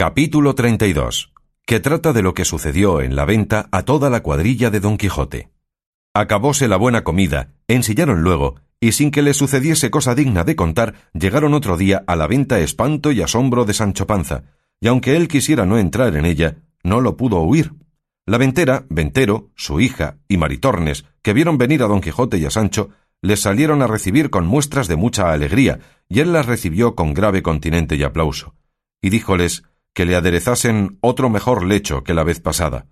Capítulo 32. Que trata de lo que sucedió en la venta a toda la cuadrilla de Don Quijote. Acabóse la buena comida, ensillaron luego, y sin que le sucediese cosa digna de contar, llegaron otro día a la venta espanto y asombro de Sancho Panza, y aunque él quisiera no entrar en ella, no lo pudo huir. La ventera, Ventero, su hija y Maritornes, que vieron venir a Don Quijote y a Sancho, les salieron a recibir con muestras de mucha alegría, y él las recibió con grave continente y aplauso. Y díjoles que le aderezasen otro mejor lecho que la vez pasada.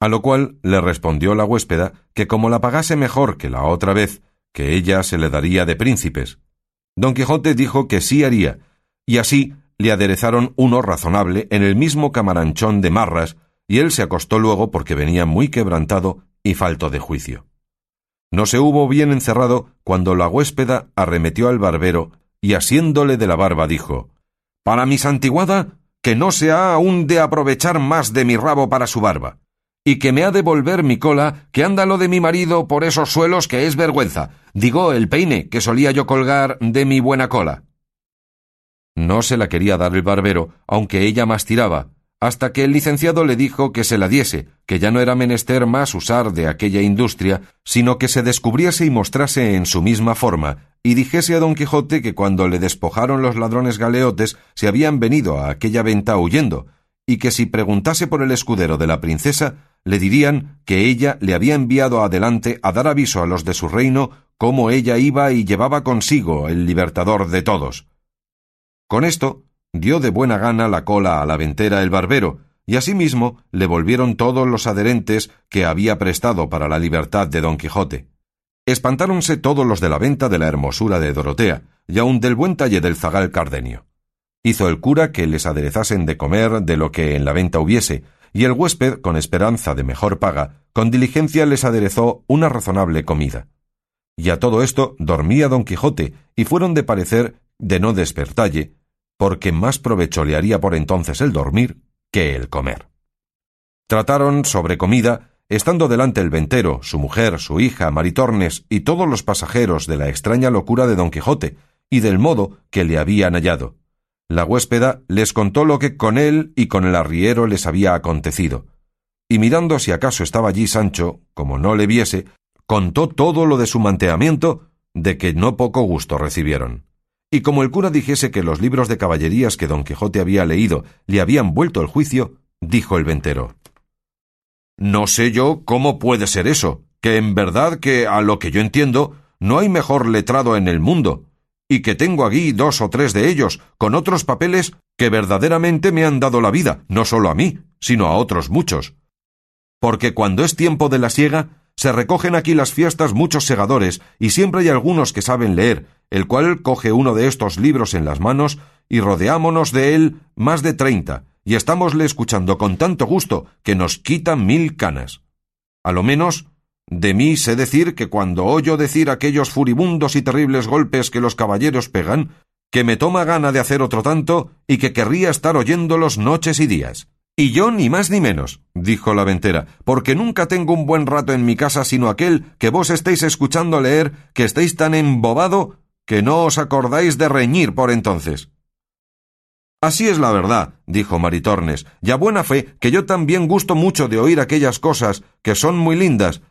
A lo cual le respondió la huéspeda que como la pagase mejor que la otra vez, que ella se le daría de príncipes. Don Quijote dijo que sí haría, y así le aderezaron uno razonable en el mismo camaranchón de marras, y él se acostó luego porque venía muy quebrantado y falto de juicio. No se hubo bien encerrado cuando la huéspeda arremetió al barbero y asiéndole de la barba dijo Para mi santiguada que no se ha aún de aprovechar más de mi rabo para su barba, y que me ha de volver mi cola, que anda lo de mi marido por esos suelos que es vergüenza. Digo, el peine que solía yo colgar de mi buena cola. No se la quería dar el barbero, aunque ella más tiraba, hasta que el licenciado le dijo que se la diese, que ya no era menester más usar de aquella industria, sino que se descubriese y mostrase en su misma forma, y dijese a don Quijote que cuando le despojaron los ladrones galeotes se habían venido a aquella venta huyendo, y que si preguntase por el escudero de la princesa, le dirían que ella le había enviado adelante a dar aviso a los de su reino cómo ella iba y llevaba consigo el libertador de todos. Con esto dio de buena gana la cola a la ventera el barbero, y asimismo le volvieron todos los adherentes que había prestado para la libertad de don Quijote. Espantáronse todos los de la venta de la hermosura de Dorotea, y aun del buen talle del zagal cardenio. Hizo el cura que les aderezasen de comer de lo que en la venta hubiese, y el huésped, con esperanza de mejor paga, con diligencia les aderezó una razonable comida. Y a todo esto dormía don Quijote, y fueron de parecer de no despertalle, porque más provecho le haría por entonces el dormir que el comer. Trataron sobre comida, estando delante el ventero, su mujer, su hija, Maritornes y todos los pasajeros de la extraña locura de don Quijote, y del modo que le habían hallado. La huéspeda les contó lo que con él y con el arriero les había acontecido, y mirando si acaso estaba allí Sancho, como no le viese, contó todo lo de su manteamiento, de que no poco gusto recibieron. Y como el cura dijese que los libros de caballerías que don Quijote había leído le habían vuelto el juicio, dijo el ventero No sé yo cómo puede ser eso, que en verdad que, a lo que yo entiendo, no hay mejor letrado en el mundo, y que tengo aquí dos o tres de ellos, con otros papeles que verdaderamente me han dado la vida, no solo a mí, sino a otros muchos. Porque cuando es tiempo de la siega, se recogen aquí las fiestas muchos segadores, y siempre hay algunos que saben leer, el cual coge uno de estos libros en las manos, y rodeámonos de él más de treinta, y estámosle escuchando con tanto gusto que nos quita mil canas. A lo menos, de mí sé decir que cuando oyo decir aquellos furibundos y terribles golpes que los caballeros pegan, que me toma gana de hacer otro tanto y que querría estar oyéndolos noches y días. Y yo ni más ni menos, dijo la ventera, porque nunca tengo un buen rato en mi casa sino aquel que vos estéis escuchando leer, que estéis tan embobado que no os acordáis de reñir por entonces. Así es la verdad, dijo Maritornes, y a buena fe que yo también gusto mucho de oír aquellas cosas que son muy lindas,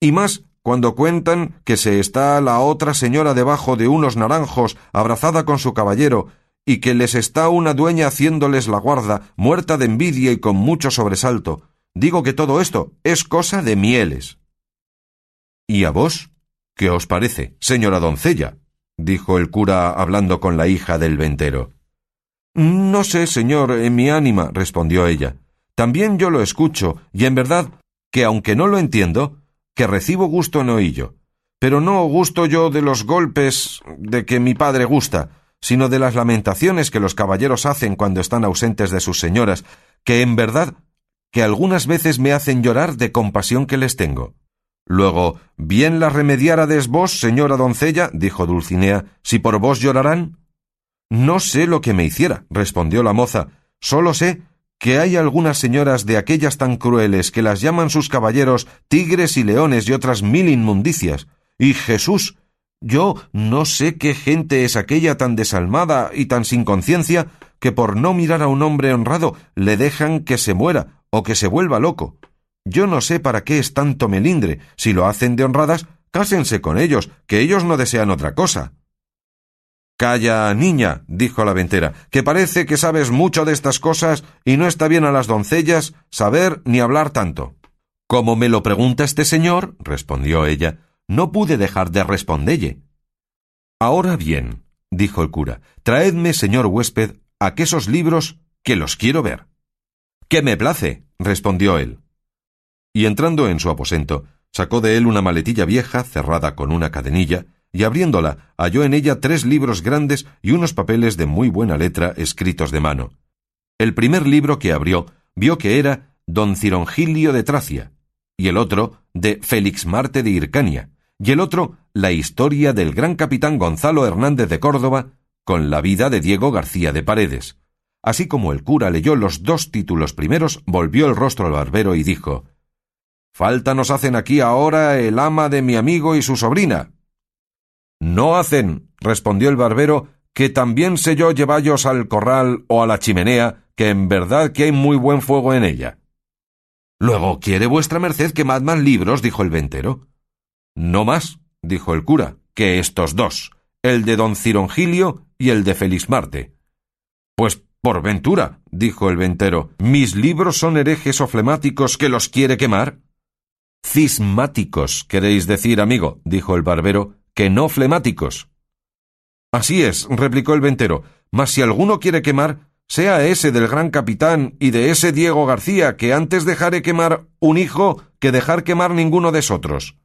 y más cuando cuentan que se está la otra señora debajo de unos naranjos abrazada con su caballero y que les está una dueña haciéndoles la guarda, muerta de envidia y con mucho sobresalto. Digo que todo esto es cosa de mieles. ¿Y a vos? ¿Qué os parece, señora doncella? dijo el cura hablando con la hija del ventero. No sé, señor, en mi ánima, respondió ella. También yo lo escucho, y en verdad que aunque no lo entiendo, que recibo gusto en oillo. Pero no gusto yo de los golpes de que mi padre gusta, sino de las lamentaciones que los caballeros hacen cuando están ausentes de sus señoras, que en verdad que algunas veces me hacen llorar de compasión que les tengo. Luego, bien las remediárades vos, señora doncella, dijo Dulcinea, si por vos llorarán. No sé lo que me hiciera, respondió la moza, solo sé que hay algunas señoras de aquellas tan crueles que las llaman sus caballeros tigres y leones y otras mil inmundicias. Y Jesús, yo no sé qué gente es aquella tan desalmada y tan sin conciencia que por no mirar a un hombre honrado le dejan que se muera o que se vuelva loco. Yo no sé para qué es tanto melindre. Si lo hacen de honradas, cásense con ellos, que ellos no desean otra cosa. Calla, niña, dijo la ventera, que parece que sabes mucho de estas cosas y no está bien a las doncellas saber ni hablar tanto. Como me lo pregunta este señor, respondió ella, no pude dejar de respondelle. Ahora bien, dijo el cura, traedme, señor huésped, aquesos libros que los quiero ver. Que me place, respondió él. Y entrando en su aposento, sacó de él una maletilla vieja cerrada con una cadenilla, y abriéndola halló en ella tres libros grandes y unos papeles de muy buena letra escritos de mano. El primer libro que abrió vio que era Don Cirongilio de Tracia, y el otro de Félix Marte de Hircania, y el otro la historia del gran capitán Gonzalo Hernández de Córdoba con la vida de Diego García de Paredes. Así como el cura leyó los dos títulos primeros, volvió el rostro al barbero y dijo Falta nos hacen aquí ahora el ama de mi amigo y su sobrina. No hacen, respondió el barbero, que también sé yo llevallos al corral o a la chimenea, que en verdad que hay muy buen fuego en ella. Luego, ¿quiere vuestra merced que más libros? dijo el ventero. No más, dijo el cura, que estos dos, el de don Cirongilio y el de Feliz Marte. Pues por ventura, dijo el ventero, mis libros son herejes o flemáticos que los quiere quemar. Cismáticos, queréis decir, amigo, dijo el barbero, que no flemáticos. Así es, replicó el ventero, mas si alguno quiere quemar, sea ese del gran capitán y de ese Diego García, que antes dejaré quemar un hijo que dejar quemar ninguno de otros.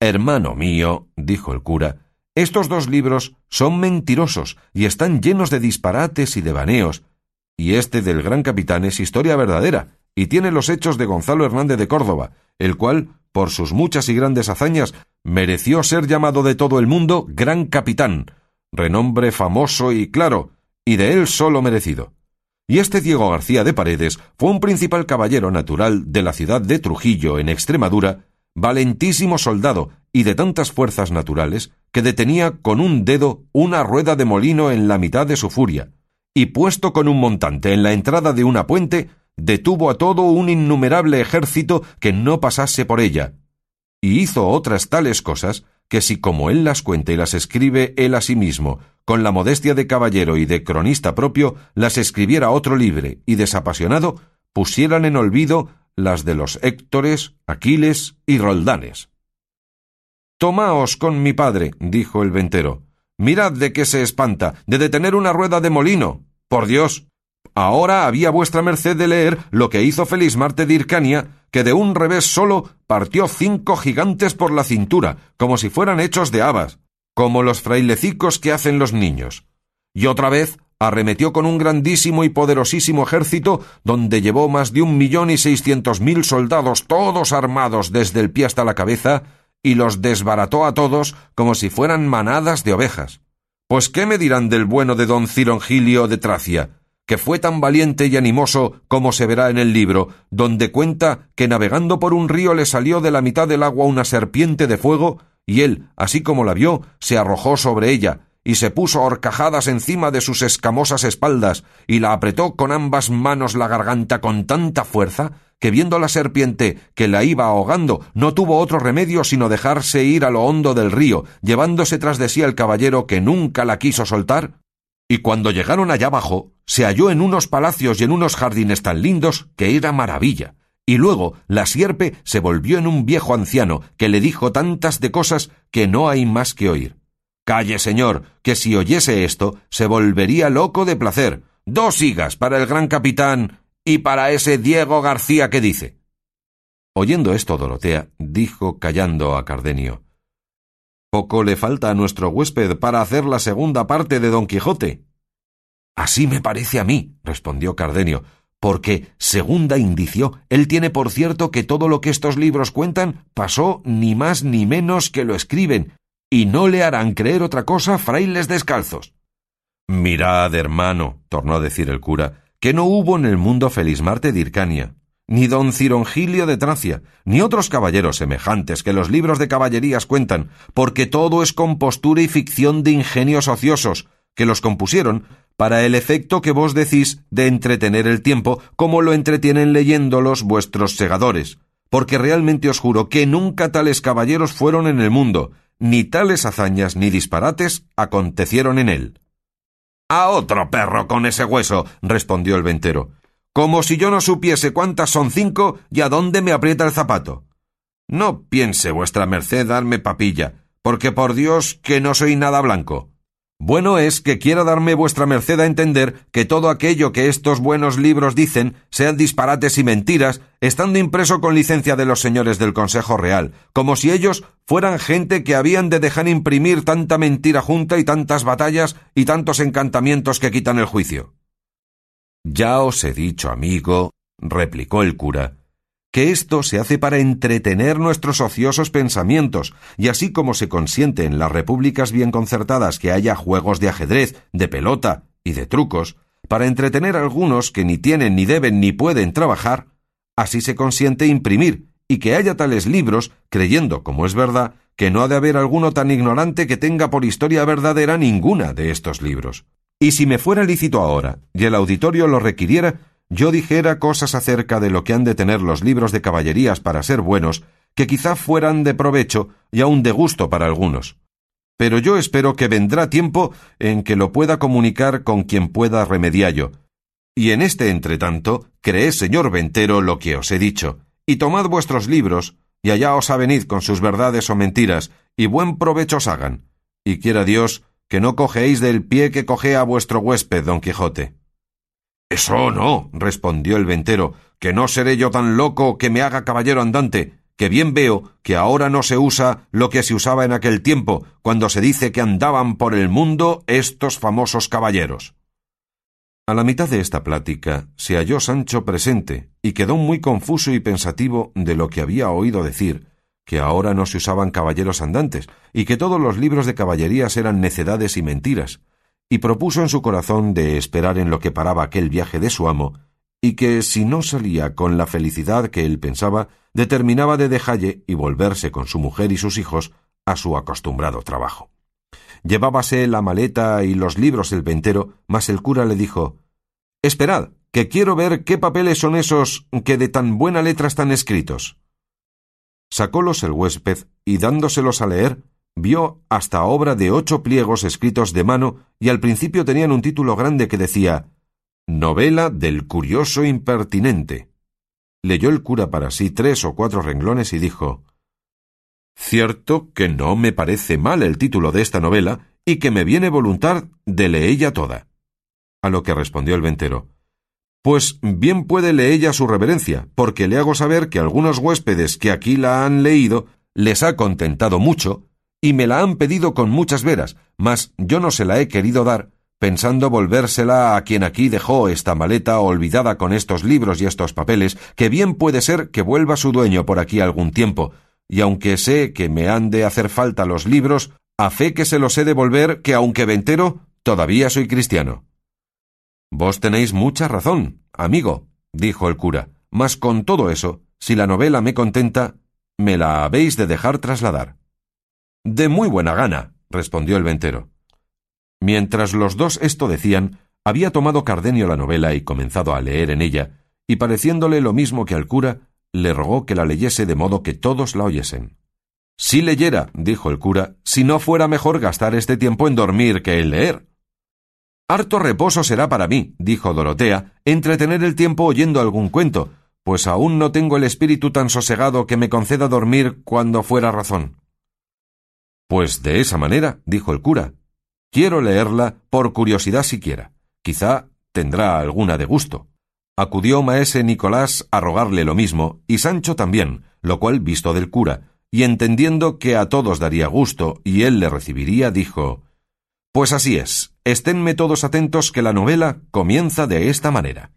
Hermano mío, dijo el cura, estos dos libros son mentirosos y están llenos de disparates y de baneos, y este del gran capitán es historia verdadera, y tiene los hechos de Gonzalo Hernández de Córdoba, el cual, por sus muchas y grandes hazañas, mereció ser llamado de todo el mundo Gran Capitán, renombre famoso y claro, y de él solo merecido. Y este Diego García de Paredes fue un principal caballero natural de la ciudad de Trujillo, en Extremadura, valentísimo soldado y de tantas fuerzas naturales que detenía con un dedo una rueda de molino en la mitad de su furia, y puesto con un montante en la entrada de una puente, detuvo a todo un innumerable ejército que no pasase por ella, y hizo otras tales cosas que si como él las cuenta y las escribe él a sí mismo, con la modestia de caballero y de cronista propio, las escribiera otro libre y desapasionado, pusieran en olvido las de los Héctores, Aquiles y Roldanes. Tomaos con mi padre, dijo el ventero. Mirad de qué se espanta, de detener una rueda de molino. Por Dios, Ahora había vuestra merced de leer lo que hizo Feliz Marte de Hircania, que de un revés solo partió cinco gigantes por la cintura, como si fueran hechos de habas, como los frailecicos que hacen los niños. Y otra vez arremetió con un grandísimo y poderosísimo ejército, donde llevó más de un millón y seiscientos mil soldados todos armados desde el pie hasta la cabeza, y los desbarató a todos como si fueran manadas de ovejas. Pues qué me dirán del bueno de don Cirongilio de Tracia, que fue tan valiente y animoso como se verá en el libro, donde cuenta que navegando por un río le salió de la mitad del agua una serpiente de fuego, y él, así como la vio, se arrojó sobre ella, y se puso horcajadas encima de sus escamosas espaldas, y la apretó con ambas manos la garganta con tanta fuerza, que viendo la serpiente que la iba ahogando, no tuvo otro remedio sino dejarse ir a lo hondo del río, llevándose tras de sí al caballero que nunca la quiso soltar, y cuando llegaron allá abajo, se halló en unos palacios y en unos jardines tan lindos que era maravilla. Y luego la sierpe se volvió en un viejo anciano que le dijo tantas de cosas que no hay más que oír. Calle, señor, que si oyese esto se volvería loco de placer. Dos higas para el gran capitán y para ese Diego García que dice. Oyendo esto, Dorotea dijo callando a Cardenio poco le falta a nuestro huésped para hacer la segunda parte de Don Quijote. Así me parece a mí, respondió Cardenio, porque, segunda indicio, él tiene por cierto que todo lo que estos libros cuentan pasó ni más ni menos que lo escriben, y no le harán creer otra cosa frailes descalzos. Mirad, hermano, tornó a decir el cura, que no hubo en el mundo Felismarte de Hircania, ni don Cirongilio de Tracia, ni otros caballeros semejantes que los libros de caballerías cuentan, porque todo es compostura y ficción de ingenios ociosos, que los compusieron para el efecto que vos decís de entretener el tiempo como lo entretienen leyéndolos vuestros segadores, porque realmente os juro que nunca tales caballeros fueron en el mundo, ni tales hazañas ni disparates acontecieron en él. A otro perro con ese hueso, respondió el ventero. Como si yo no supiese cuántas son cinco y a dónde me aprieta el zapato. No piense vuestra merced darme papilla, porque por Dios que no soy nada blanco. Bueno es que quiera darme vuestra merced a entender que todo aquello que estos buenos libros dicen sean disparates y mentiras, estando impreso con licencia de los señores del Consejo Real, como si ellos fueran gente que habían de dejar imprimir tanta mentira junta y tantas batallas y tantos encantamientos que quitan el juicio. Ya os he dicho, amigo, replicó el cura, que esto se hace para entretener nuestros ociosos pensamientos, y así como se consiente en las repúblicas bien concertadas que haya juegos de ajedrez, de pelota y de trucos, para entretener a algunos que ni tienen ni deben ni pueden trabajar, así se consiente imprimir, y que haya tales libros, creyendo, como es verdad, que no ha de haber alguno tan ignorante que tenga por historia verdadera ninguna de estos libros. Y si me fuera lícito ahora, y el auditorio lo requiriera, yo dijera cosas acerca de lo que han de tener los libros de caballerías para ser buenos, que quizá fueran de provecho y aun de gusto para algunos. Pero yo espero que vendrá tiempo en que lo pueda comunicar con quien pueda remediallo. Y en este entretanto, creed, señor ventero, lo que os he dicho, y tomad vuestros libros, y allá os avenid con sus verdades o mentiras, y buen provecho os hagan. Y quiera Dios que no cogeéis del pie que cogea vuestro huésped, don Quijote. Eso no, respondió el ventero, que no seré yo tan loco que me haga caballero andante, que bien veo que ahora no se usa lo que se usaba en aquel tiempo, cuando se dice que andaban por el mundo estos famosos caballeros. A la mitad de esta plática se halló Sancho presente y quedó muy confuso y pensativo de lo que había oído decir, que ahora no se usaban caballeros andantes, y que todos los libros de caballerías eran necedades y mentiras, y propuso en su corazón de esperar en lo que paraba aquel viaje de su amo, y que si no salía con la felicidad que él pensaba, determinaba de dejalle y volverse con su mujer y sus hijos a su acostumbrado trabajo. Llevábase la maleta y los libros el ventero, mas el cura le dijo Esperad, que quiero ver qué papeles son esos que de tan buena letra están escritos. Sacólos el huésped y dándoselos a leer, vio hasta obra de ocho pliegos escritos de mano y al principio tenían un título grande que decía Novela del curioso impertinente. Leyó el cura para sí tres o cuatro renglones y dijo Cierto que no me parece mal el título de esta novela y que me viene voluntad de leella toda. A lo que respondió el ventero Pues bien puede leella su reverencia, porque le hago saber que algunos huéspedes que aquí la han leído les ha contentado mucho y me la han pedido con muchas veras, mas yo no se la he querido dar, pensando volvérsela a quien aquí dejó esta maleta olvidada con estos libros y estos papeles, que bien puede ser que vuelva su dueño por aquí algún tiempo, y aunque sé que me han de hacer falta los libros, a fe que se los he de volver, que aunque ventero, todavía soy cristiano. Vos tenéis mucha razón, amigo, dijo el cura, mas con todo eso, si la novela me contenta, me la habéis de dejar trasladar. De muy buena gana, respondió el ventero. Mientras los dos esto decían, había tomado Cardenio la novela y comenzado a leer en ella, y pareciéndole lo mismo que al cura, le rogó que la leyese de modo que todos la oyesen. Si leyera, dijo el cura, si no fuera mejor gastar este tiempo en dormir que en leer. Harto reposo será para mí, dijo Dorotea, entretener el tiempo oyendo algún cuento, pues aún no tengo el espíritu tan sosegado que me conceda dormir cuando fuera razón. Pues de esa manera, dijo el cura. Quiero leerla por curiosidad siquiera. Quizá tendrá alguna de gusto. Acudió maese Nicolás a rogarle lo mismo, y Sancho también, lo cual visto del cura, y entendiendo que a todos daría gusto y él le recibiría, dijo Pues así es, esténme todos atentos que la novela comienza de esta manera.